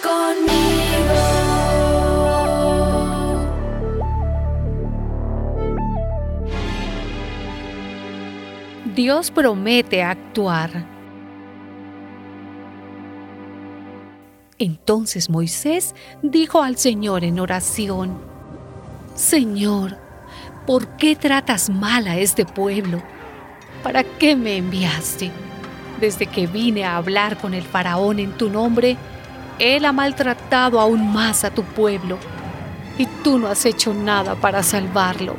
conmigo. Dios promete actuar. Entonces Moisés dijo al Señor en oración, Señor, ¿por qué tratas mal a este pueblo? ¿Para qué me enviaste? Desde que vine a hablar con el faraón en tu nombre, él ha maltratado aún más a tu pueblo y tú no has hecho nada para salvarlo.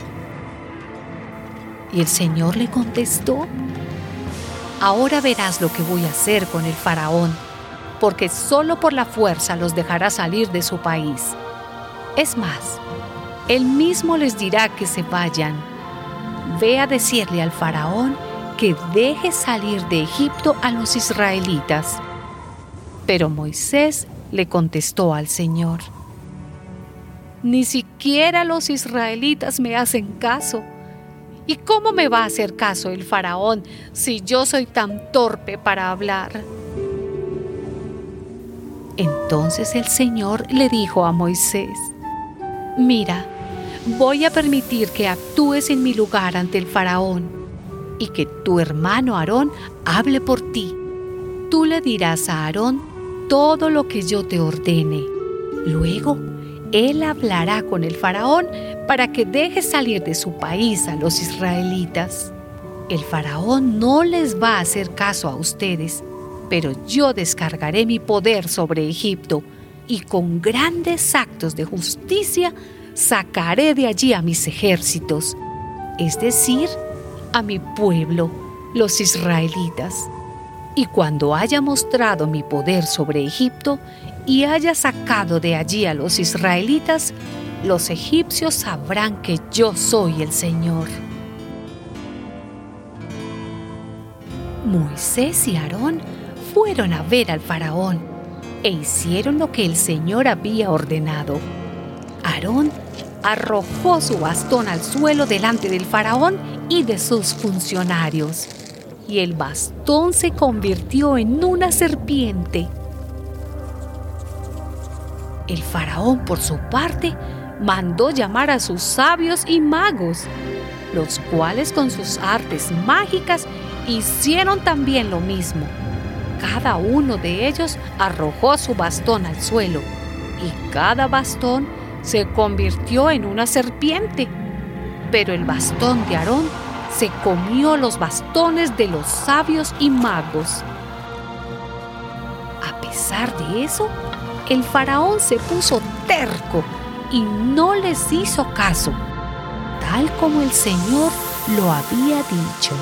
Y el Señor le contestó, ahora verás lo que voy a hacer con el faraón, porque solo por la fuerza los dejará salir de su país. Es más, él mismo les dirá que se vayan. Ve a decirle al faraón que deje salir de Egipto a los israelitas. Pero Moisés le contestó al Señor, Ni siquiera los israelitas me hacen caso. ¿Y cómo me va a hacer caso el faraón si yo soy tan torpe para hablar? Entonces el Señor le dijo a Moisés, Mira, voy a permitir que actúes en mi lugar ante el faraón y que tu hermano Aarón hable por ti. Tú le dirás a Aarón todo lo que yo te ordene. Luego, él hablará con el faraón para que deje salir de su país a los israelitas. El faraón no les va a hacer caso a ustedes, pero yo descargaré mi poder sobre Egipto y con grandes actos de justicia sacaré de allí a mis ejércitos, es decir, a mi pueblo, los israelitas. Y cuando haya mostrado mi poder sobre Egipto y haya sacado de allí a los israelitas, los egipcios sabrán que yo soy el Señor. Moisés y Aarón fueron a ver al faraón e hicieron lo que el Señor había ordenado. Aarón arrojó su bastón al suelo delante del faraón y de sus funcionarios, y el bastón se convirtió en una serpiente. El faraón, por su parte, mandó llamar a sus sabios y magos, los cuales con sus artes mágicas hicieron también lo mismo. Cada uno de ellos arrojó su bastón al suelo y cada bastón se convirtió en una serpiente. Pero el bastón de Aarón se comió los bastones de los sabios y magos. A pesar de eso, el faraón se puso terco y no les hizo caso, tal como el Señor lo había dicho.